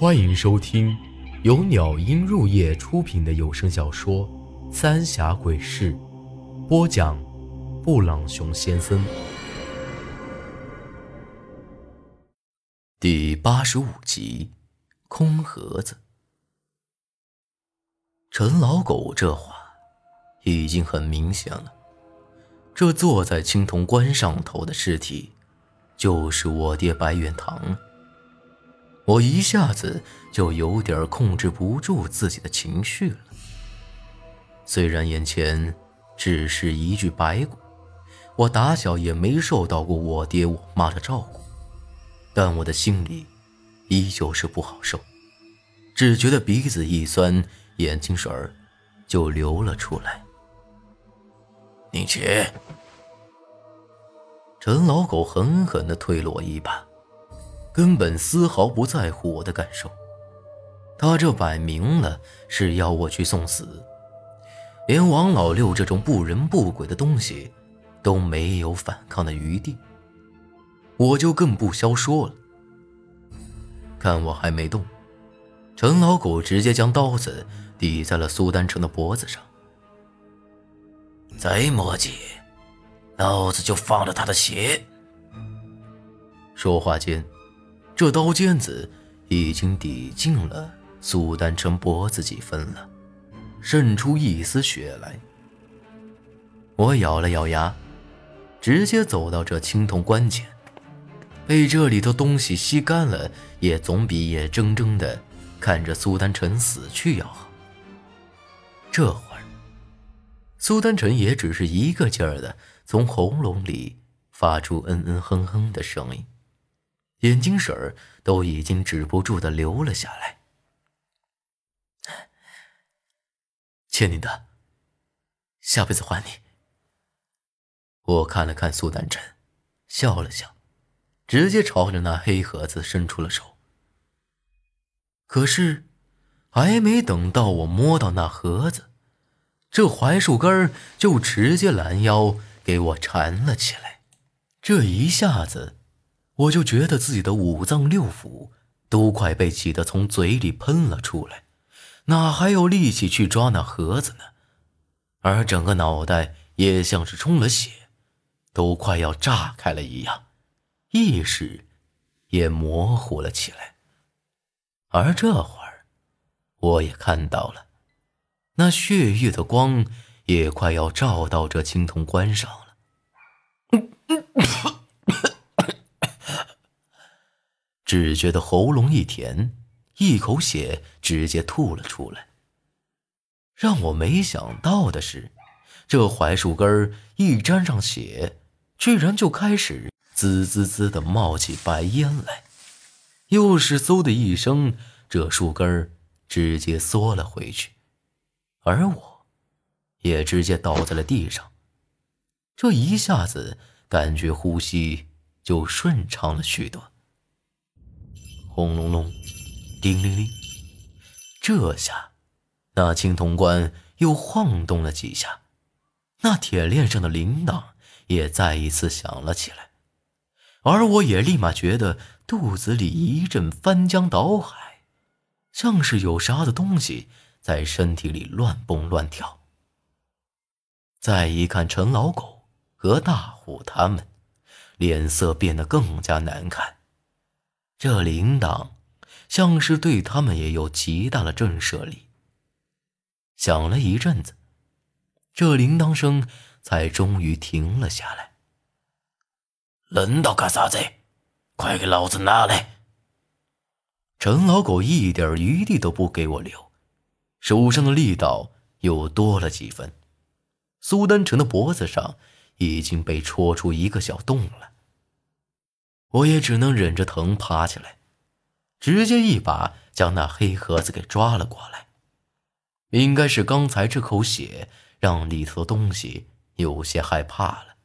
欢迎收听由鸟音入夜出品的有声小说《三峡鬼事》，播讲：布朗熊先生。第八十五集，空盒子。陈老狗这话已经很明显了，这坐在青铜棺上头的尸体，就是我爹白远堂。我一下子就有点控制不住自己的情绪了。虽然眼前只是一具白骨，我打小也没受到过我爹我妈的照顾，但我的心里依旧是不好受，只觉得鼻子一酸，眼睛水儿就流了出来。你起！陈老狗狠狠地推了我一把。根本丝毫不在乎我的感受，他这摆明了是要我去送死，连王老六这种不人不鬼的东西都没有反抗的余地，我就更不消说了。看我还没动，陈老狗直接将刀子抵在了苏丹成的脖子上，再磨叽，老子就放了他的血。说话间。这刀尖子已经抵近了苏丹成脖子几分了，渗出一丝血来。我咬了咬牙，直接走到这青铜棺前，被这里头东西吸干了，也总比眼睁睁的看着苏丹臣死去要好。这会儿，苏丹臣也只是一个劲儿的从喉咙里发出嗯嗯哼哼的声音。眼睛水儿都已经止不住的流了下来，欠你的，下辈子还你。我看了看苏丹晨，笑了笑，直接朝着那黑盒子伸出了手。可是，还没等到我摸到那盒子，这槐树根就直接拦腰给我缠了起来，这一下子。我就觉得自己的五脏六腑都快被挤得从嘴里喷了出来，哪还有力气去抓那盒子呢？而整个脑袋也像是充了血，都快要炸开了一样，意识也模糊了起来。而这会儿，我也看到了，那血月的光也快要照到这青铜棺上了。只觉得喉咙一甜，一口血直接吐了出来。让我没想到的是，这槐树根一沾上血，居然就开始滋滋滋的冒起白烟来。又是嗖的一声，这树根直接缩了回去，而我，也直接倒在了地上。这一下子，感觉呼吸就顺畅了许多。轰隆隆，叮铃铃，这下，那青铜棺又晃动了几下，那铁链上的铃铛也再一次响了起来，而我也立马觉得肚子里一阵翻江倒海，像是有啥的东西在身体里乱蹦乱跳。再一看陈老狗和大虎他们，脸色变得更加难看。这铃铛像是对他们也有极大的震慑力。响了一阵子，这铃铛声才终于停了下来。轮到干啥子？快给老子拿来！陈老狗一点余地都不给我留，手上的力道又多了几分。苏丹成的脖子上已经被戳出一个小洞了。我也只能忍着疼爬起来，直接一把将那黑盒子给抓了过来。应该是刚才这口血让里头的东西有些害怕了。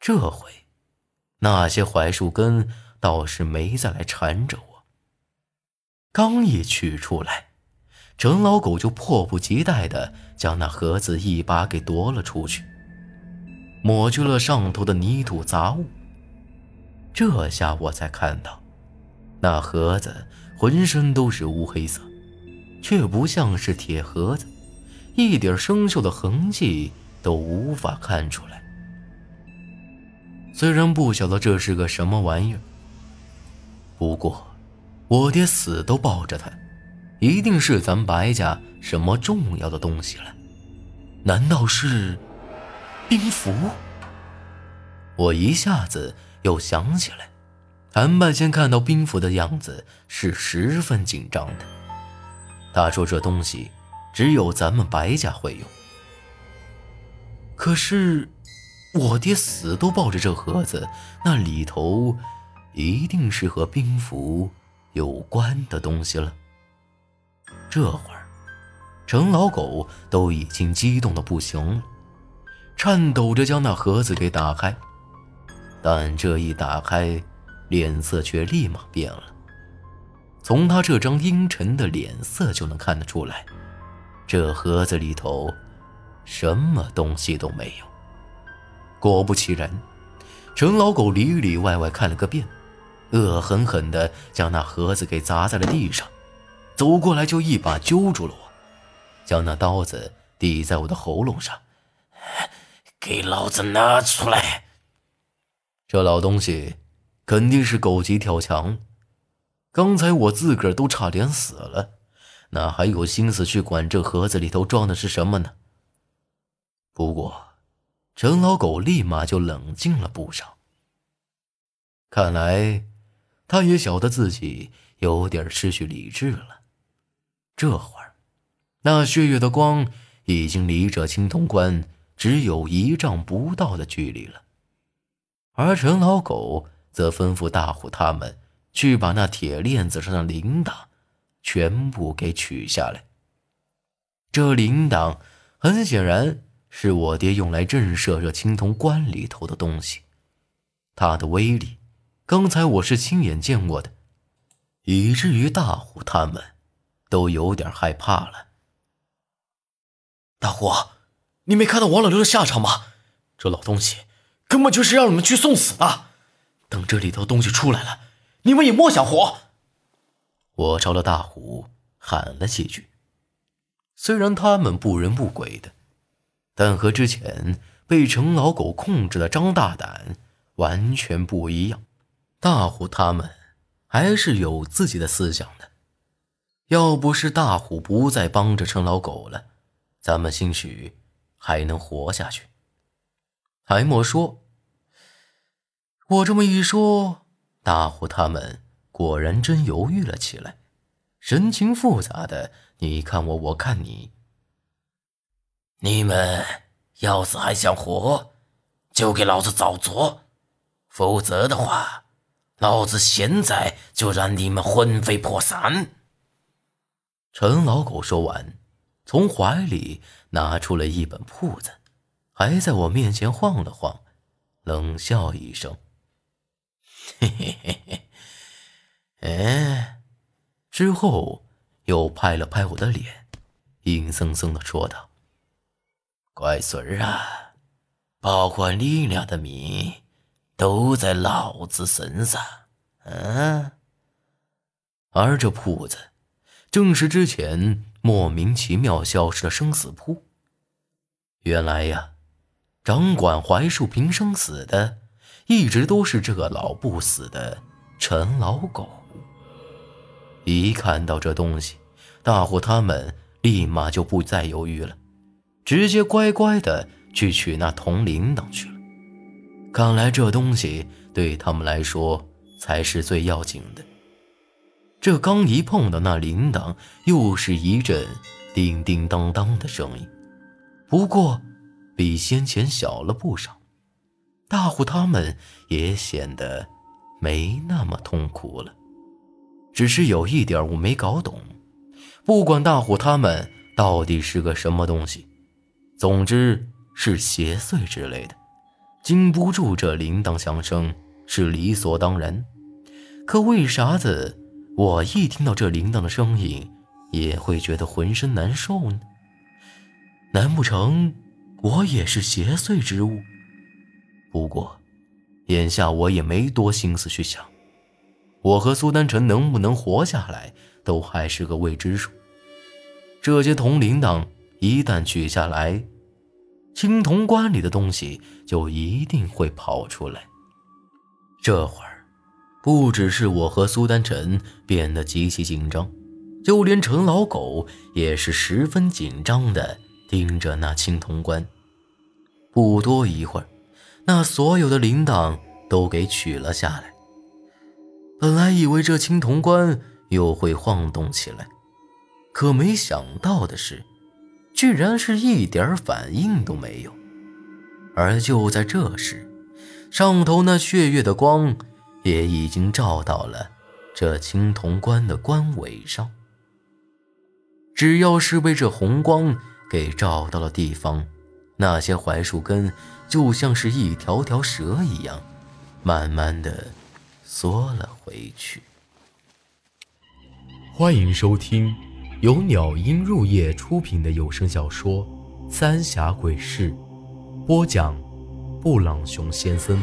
这回，那些槐树根倒是没再来缠着我。刚一取出来，陈老狗就迫不及待地将那盒子一把给夺了出去，抹去了上头的泥土杂物。这下我才看到，那盒子浑身都是乌黑色，却不像是铁盒子，一点生锈的痕迹都无法看出来。虽然不晓得这是个什么玩意儿，不过我爹死都抱着它，一定是咱白家什么重要的东西了。难道是兵符？我一下子又想起来。韩半仙看到兵符的样子是十分紧张的。他说：“这东西只有咱们白家会用。”可是，我爹死都抱着这盒子，那里头一定是和兵符有关的东西了。这会儿，程老狗都已经激动的不行了，颤抖着将那盒子给打开。但这一打开，脸色却立马变了。从他这张阴沉的脸色就能看得出来，这盒子里头什么东西都没有。果不其然，陈老狗里里外外看了个遍，恶狠狠地将那盒子给砸在了地上，走过来就一把揪住了我，将那刀子抵在我的喉咙上：“给老子拿出来！”这老东西。肯定是狗急跳墙，刚才我自个儿都差点死了，哪还有心思去管这盒子里头装的是什么呢？不过，陈老狗立马就冷静了不少。看来，他也晓得自己有点失去理智了。这会儿，那血月的光已经离这青铜棺只有一丈不到的距离了，而陈老狗。则吩咐大虎他们去把那铁链子上的铃铛全部给取下来。这铃铛很显然是我爹用来震慑这青铜棺里头的东西，它的威力，刚才我是亲眼见过的，以至于大虎他们都有点害怕了。大虎，你没看到王老六的下场吗？这老东西根本就是让你们去送死的。等这里头东西出来了，你们也莫想活！我朝着大虎喊了几句。虽然他们不人不鬼的，但和之前被程老狗控制的张大胆完全不一样。大虎他们还是有自己的思想的。要不是大虎不再帮着程老狗了，咱们兴许还能活下去。还莫说。我这么一说，大虎他们果然真犹豫了起来，神情复杂的，你看我，我看你。你们要是还想活，就给老子早做，否则的话，老子现在就让你们魂飞魄散。陈老狗说完，从怀里拿出了一本铺子，还在我面前晃了晃，冷笑一声。嘿嘿嘿嘿，哎，之后又拍了拍我的脸，阴森森的说道：“乖孙儿啊，保管你俩的命都在老子身上。”嗯，而这铺子正是之前莫名其妙消失的生死铺。原来呀，掌管槐树平生死的。一直都是这个老不死的陈老狗。一看到这东西，大伙他们立马就不再犹豫了，直接乖乖的去取那铜铃铛去了。看来这东西对他们来说才是最要紧的。这刚一碰到那铃铛，又是一阵叮叮当当的声音，不过比先前小了不少。大虎他们也显得没那么痛苦了，只是有一点我没搞懂，不管大虎他们到底是个什么东西，总之是邪祟之类的，经不住这铃铛响声是理所当然。可为啥子我一听到这铃铛的声音，也会觉得浑身难受呢？难不成我也是邪祟之物？不过，眼下我也没多心思去想，我和苏丹臣能不能活下来，都还是个未知数。这些铜铃铛一旦取下来，青铜棺里的东西就一定会跑出来。这会儿，不只是我和苏丹臣变得极其紧张，就连陈老狗也是十分紧张的盯着那青铜棺。不多一会儿，那所有的铃铛都给取了下来。本来以为这青铜棺又会晃动起来，可没想到的是，居然是一点反应都没有。而就在这时，上头那血月的光也已经照到了这青铜棺的棺尾上。只要是被这红光给照到了地方，那些槐树根就像是一条条蛇一样，慢慢的。缩了回去。欢迎收听由鸟音入夜出品的有声小说《三峡鬼事》，播讲：布朗熊先生。